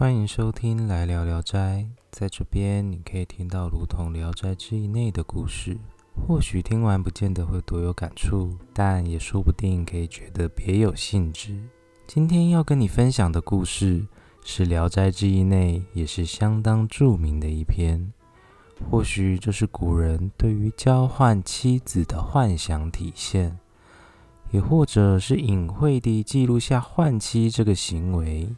欢迎收听《来聊聊斋》。在这边，你可以听到如同《聊斋志异》内的故事。或许听完不见得会多有感触，但也说不定可以觉得别有兴致。今天要跟你分享的故事是《聊斋志异》内也是相当著名的一篇。或许这是古人对于交换妻子的幻想体现，也或者是隐晦地记录下换妻这个行为。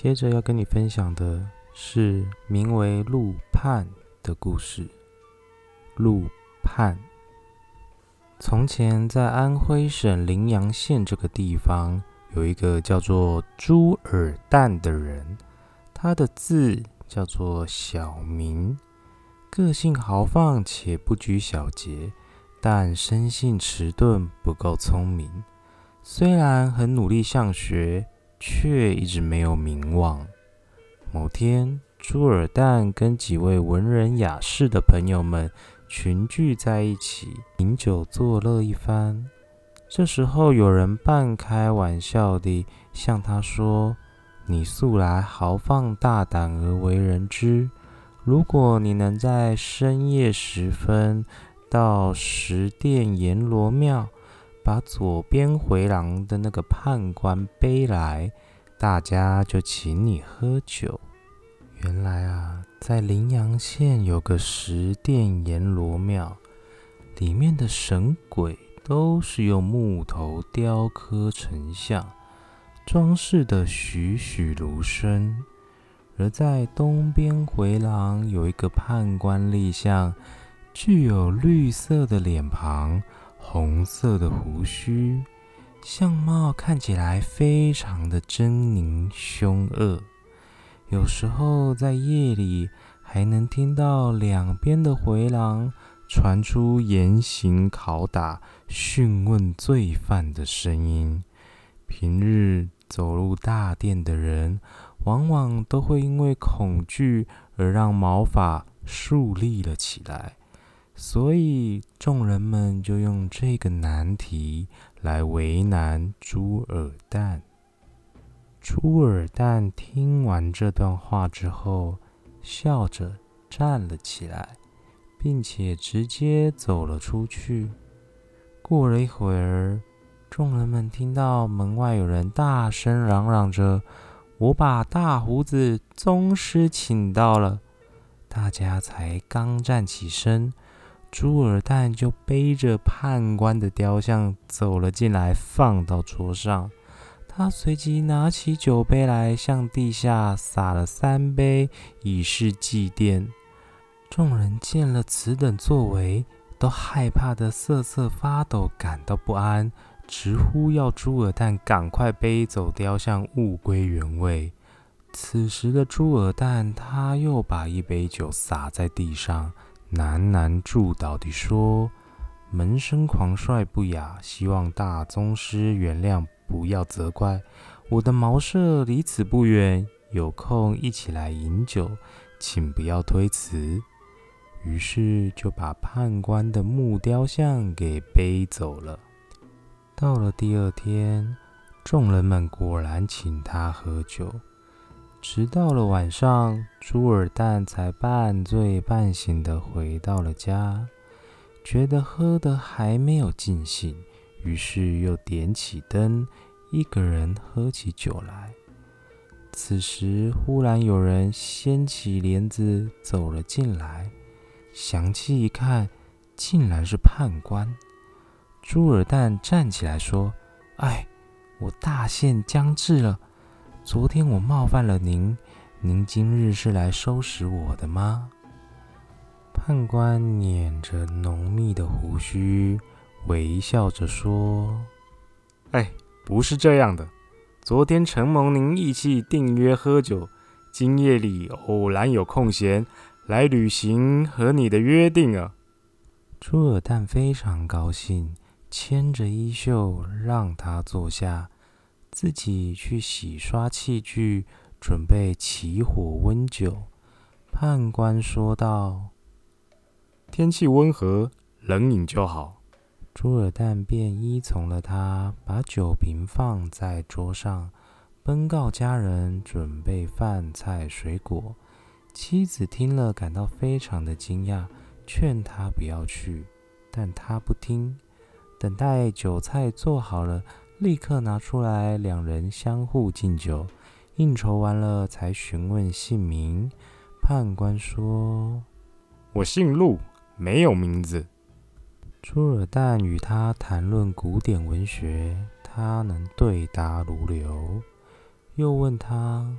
接着要跟你分享的是名为陆判的故事。陆判，从前在安徽省临阳县这个地方，有一个叫做朱尔旦的人，他的字叫做小明，个性豪放且不拘小节，但生性迟钝，不够聪明。虽然很努力向学。却一直没有名望。某天，朱尔旦跟几位文人雅士的朋友们群聚在一起，饮酒作乐一番。这时候，有人半开玩笑地向他说：“你素来豪放大胆而为人知，如果你能在深夜时分到十殿阎罗庙。”把左边回廊的那个判官背来，大家就请你喝酒。原来啊，在临阳县有个十殿阎罗庙，里面的神鬼都是用木头雕刻成像，装饰的栩栩如生。而在东边回廊有一个判官立像，具有绿色的脸庞。红色的胡须，相貌看起来非常的狰狞凶恶。有时候在夜里，还能听到两边的回廊传出严刑拷打、讯问罪犯的声音。平日走入大殿的人，往往都会因为恐惧而让毛发竖立了起来。所以众人们就用这个难题来为难朱尔旦。朱尔旦听完这段话之后，笑着站了起来，并且直接走了出去。过了一会儿，众人们听到门外有人大声嚷嚷着：“我把大胡子宗师请到了。”大家才刚站起身。朱尔旦就背着判官的雕像走了进来，放到桌上。他随即拿起酒杯来，向地下洒了三杯，以示祭奠。众人见了此等作为，都害怕的瑟瑟发抖，感到不安，直呼要朱尔旦赶快背走雕像，物归原位。此时的朱尔旦，他又把一杯酒洒在地上。喃喃祝祷地说：“门生狂率不雅，希望大宗师原谅，不要责怪。我的茅舍离此不远，有空一起来饮酒，请不要推辞。”于是就把判官的木雕像给背走了。到了第二天，众人们果然请他喝酒。直到了晚上，朱尔旦才半醉半醒的回到了家，觉得喝的还没有尽兴，于是又点起灯，一个人喝起酒来。此时，忽然有人掀起帘子走了进来，详细一看，竟然是判官。朱尔旦站起来说：“哎，我大限将至了。”昨天我冒犯了您，您今日是来收拾我的吗？判官捻着浓密的胡须，微笑着说：“哎，不是这样的。昨天承蒙您义气订约喝酒，今夜里偶然有空闲，来履行和你的约定啊。”朱尔旦非常高兴，牵着衣袖让他坐下。自己去洗刷器具，准备起火温酒。判官说道：“天气温和，冷饮就好。”朱尔旦便依从了他，把酒瓶放在桌上，奔告家人准备饭菜水果。妻子听了，感到非常的惊讶，劝他不要去，但他不听。等待酒菜做好了，立刻拿出来，两人相互敬酒。应酬完了，才询问姓名。判官说：“我姓陆，没有名字。”朱尔旦与他谈论古典文学，他能对答如流。又问他：“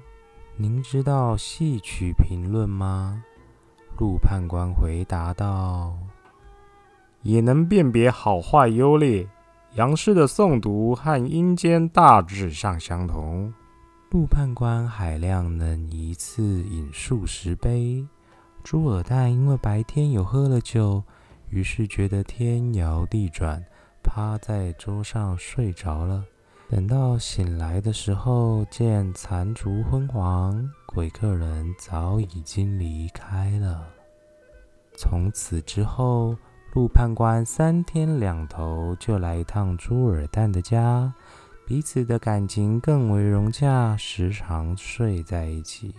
您知道戏曲评论吗？”陆判官回答道：“也能辨别好坏优劣。杨氏的诵读和阴间大致上相同。”陆判官海量能一次饮数十杯。朱尔旦因为白天有喝了酒。于是觉得天摇地转，趴在桌上睡着了。等到醒来的时候，见残烛昏黄，鬼客人早已经离开了。从此之后，陆判官三天两头就来一趟朱尔旦的家，彼此的感情更为融洽，时常睡在一起。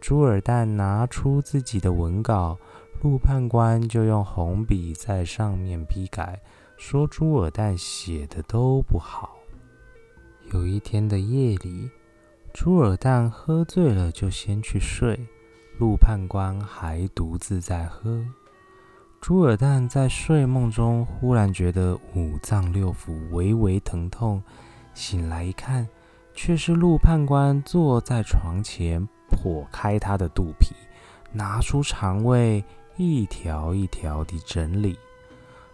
朱尔旦拿出自己的文稿。陆判官就用红笔在上面批改，说朱尔旦写的都不好。有一天的夜里，朱尔旦喝醉了，就先去睡，陆判官还独自在喝。朱尔旦在睡梦中忽然觉得五脏六腑微微疼痛，醒来一看，却是陆判官坐在床前，剖开他的肚皮，拿出肠胃。一条一条地整理。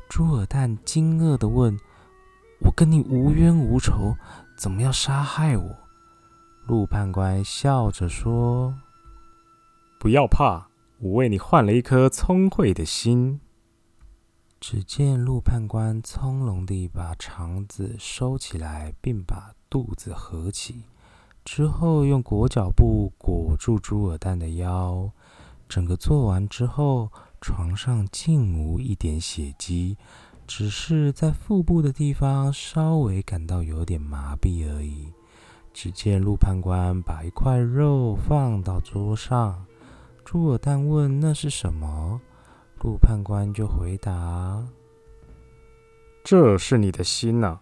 朱尔旦惊愕地问：“我跟你无冤无仇，怎么要杀害我？”陆判官笑着说：“不要怕，我为你换了一颗聪慧的心。”只见陆判官从容地把肠子收起来，并把肚子合起，之后用裹脚布裹住朱尔旦的腰。整个做完之后，床上竟无一点血迹，只是在腹部的地方稍微感到有点麻痹而已。只见陆判官把一块肉放到桌上，朱尔旦问：“那是什么？”陆判官就回答：“这是你的心呐。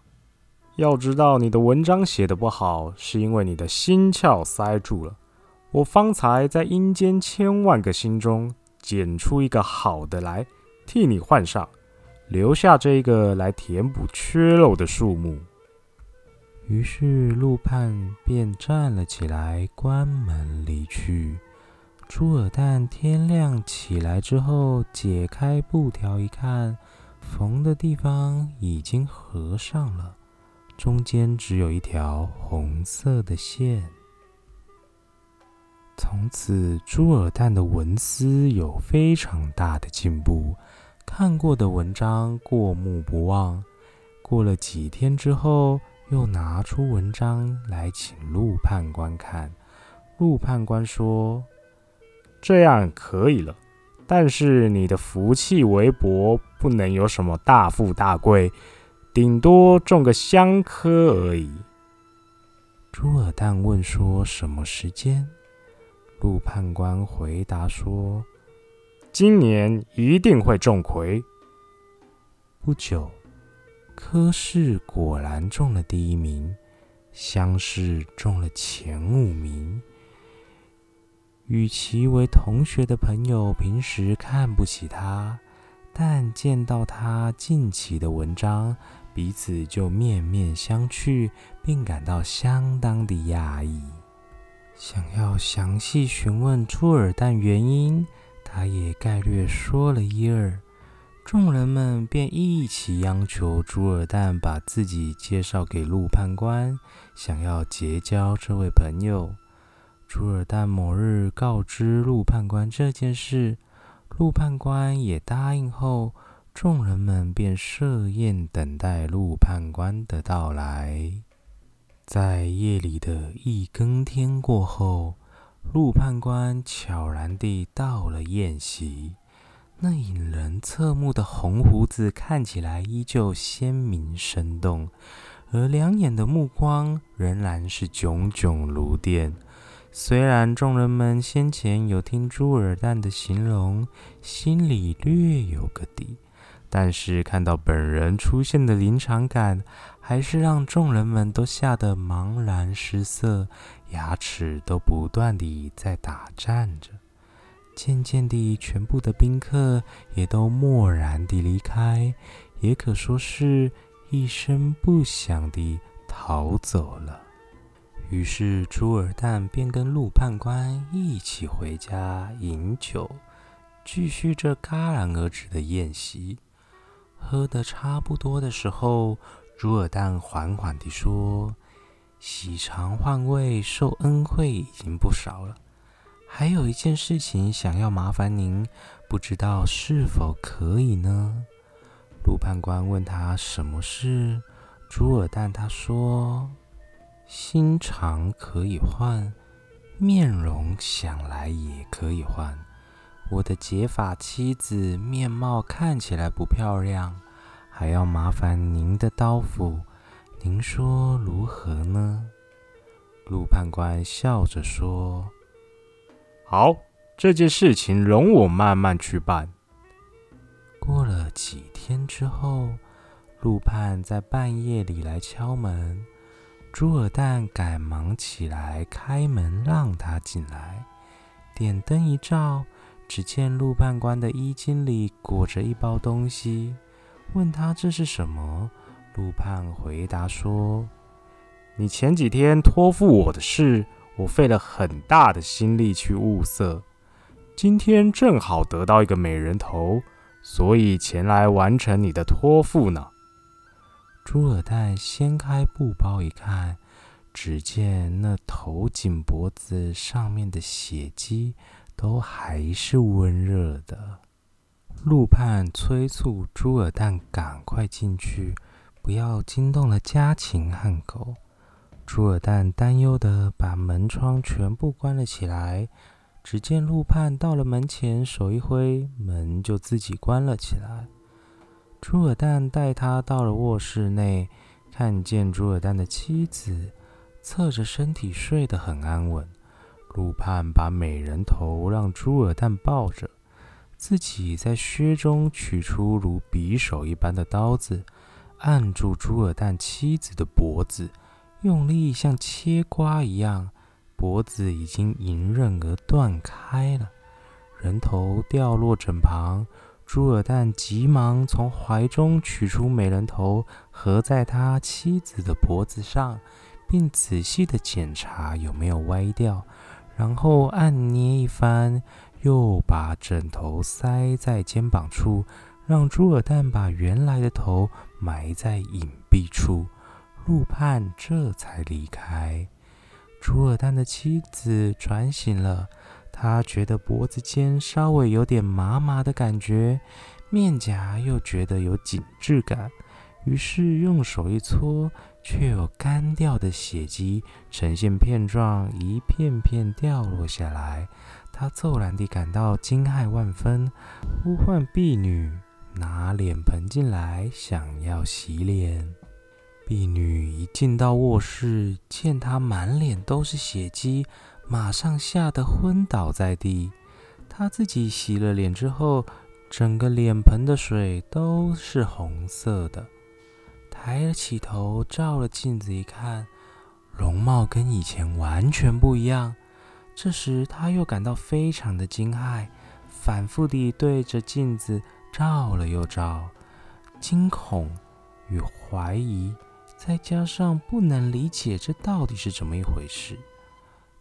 要知道，你的文章写的不好，是因为你的心窍塞住了。”我方才在阴间千万个心中捡出一个好的来替你换上，留下这个来填补缺漏的数目。于是陆判便站了起来，关门离去。朱尔旦天亮起来之后，解开布条一看，缝的地方已经合上了，中间只有一条红色的线。从此，朱尔旦的文思有非常大的进步，看过的文章过目不忘。过了几天之后，又拿出文章来请陆判官看。陆判官说：“这样可以了，但是你的福气微薄，不能有什么大富大贵，顶多中个香科而已。”朱尔旦问说：“什么时间？”陆判官回答说：“今年一定会中魁。”不久，科氏果然中了第一名，乡试中了前五名。与其为同学的朋友平时看不起他，但见到他近期的文章，彼此就面面相觑，并感到相当的讶异。想要详细询问朱尔旦原因，他也概略说了一二。众人们便一起央求朱尔旦把自己介绍给陆判官，想要结交这位朋友。朱尔旦某日告知陆判官这件事，陆判官也答应后，众人们便设宴等待陆判官的到来。在夜里的一更天过后，陆判官悄然地到了宴席。那引人侧目的红胡子看起来依旧鲜明生动，而两眼的目光仍然是炯炯如电。虽然众人们先前有听朱尔旦的形容，心里略有个底，但是看到本人出现的临场感，还是让众人们都吓得茫然失色，牙齿都不断地在打颤着。渐渐地，全部的宾客也都默然地离开，也可说是一声不响地逃走了。于是，朱尔旦便跟陆判官一起回家饮酒，继续这戛然而止的宴席。喝得差不多的时候，朱尔旦缓缓地说：“喜常换位受恩惠已经不少了，还有一件事情想要麻烦您，不知道是否可以呢？”陆判官问他什么事，朱尔旦他说。心肠可以换，面容想来也可以换。我的结发妻子面貌看起来不漂亮，还要麻烦您的刀斧，您说如何呢？陆判官笑着说：“好，这件事情容我慢慢去办。”过了几天之后，陆判在半夜里来敲门。朱尔旦赶忙起来开门，让他进来。点灯一照，只见陆判官的衣襟里裹着一包东西，问他这是什么。陆判回答说：“你前几天托付我的事，我费了很大的心力去物色，今天正好得到一个美人头，所以前来完成你的托付呢。”朱尔旦掀开布包一看，只见那头颈脖子上面的血迹都还是温热的。陆盼催促朱尔旦赶快进去，不要惊动了家禽和狗。朱尔旦担忧的把门窗全部关了起来。只见陆盼到了门前，手一挥，门就自己关了起来。朱尔旦带他到了卧室内，看见朱尔旦的妻子侧着身体睡得很安稳。鲁判把美人头让朱尔旦抱着，自己在靴中取出如匕首一般的刀子，按住朱尔旦妻子的脖子，用力像切瓜一样，脖子已经隐刃而断开了，人头掉落枕旁。朱尔旦急忙从怀中取出美人头，合在他妻子的脖子上，并仔细的检查有没有歪掉，然后按捏一番，又把枕头塞在肩膀处，让朱尔旦把原来的头埋在隐蔽处。陆判这才离开。朱尔旦的妻子转醒了。他觉得脖子间稍微有点麻麻的感觉，面颊又觉得有紧致感，于是用手一搓，却有干掉的血迹呈现片状，一片片掉落下来。他骤然地感到惊骇万分，呼唤婢女拿脸盆进来，想要洗脸。婢女一进到卧室，见他满脸都是血迹。马上吓得昏倒在地。他自己洗了脸之后，整个脸盆的水都是红色的。抬起头照了镜子一看，容貌跟以前完全不一样。这时他又感到非常的惊骇，反复地对着镜子照了又照，惊恐与怀疑，再加上不能理解这到底是怎么一回事。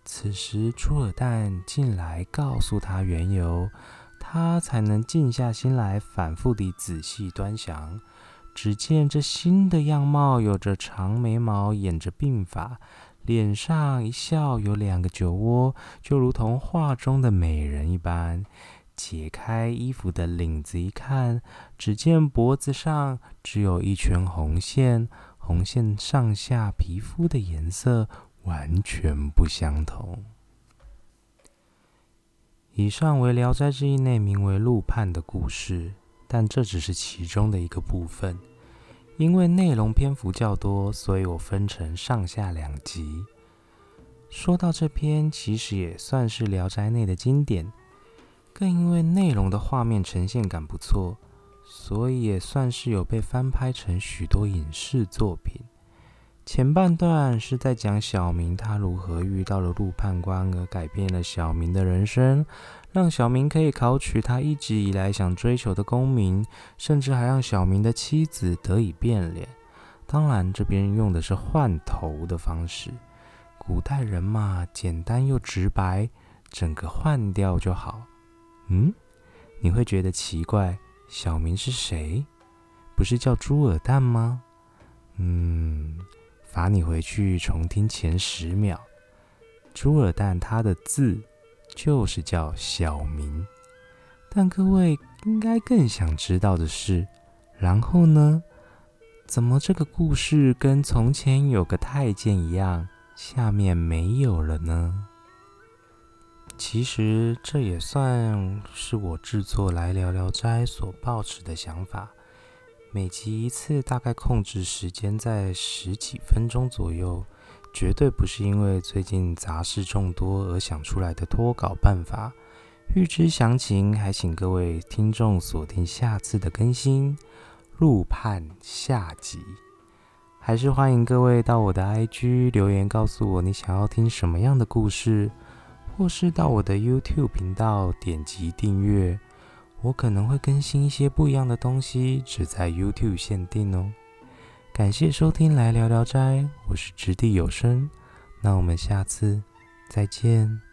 此时，朱尔旦进来告诉他缘由，他才能静下心来，反复地仔细端详。只见这新的样貌，有着长眉毛，掩着鬓发，脸上一笑有两个酒窝，就如同画中的美人一般。解开衣服的领子一看，只见脖子上只有一圈红线，红线上下皮肤的颜色。完全不相同。以上为《聊斋志异》内名为陆判的故事，但这只是其中的一个部分。因为内容篇幅较多，所以我分成上下两集。说到这篇，其实也算是《聊斋》内的经典，更因为内容的画面呈现感不错，所以也算是有被翻拍成许多影视作品。前半段是在讲小明他如何遇到了陆判官，而改变了小明的人生，让小明可以考取他一直以来想追求的功名，甚至还让小明的妻子得以变脸。当然，这边用的是换头的方式。古代人嘛，简单又直白，整个换掉就好。嗯，你会觉得奇怪，小明是谁？不是叫朱尔旦吗？嗯。罚你回去重听前十秒。朱尔旦他的字就是叫小明，但各位应该更想知道的是，然后呢？怎么这个故事跟从前有个太监一样，下面没有了呢？其实这也算是我制作来聊聊斋所抱持的想法。每集一次，大概控制时间在十几分钟左右，绝对不是因为最近杂事众多而想出来的脱稿办法。预知详情，还请各位听众锁定下次的更新《陆判》下集。还是欢迎各位到我的 IG 留言，告诉我你想要听什么样的故事，或是到我的 YouTube 频道点击订阅。我可能会更新一些不一样的东西，只在 YouTube 限定哦。感谢收听来聊聊斋，我是掷地有声，那我们下次再见。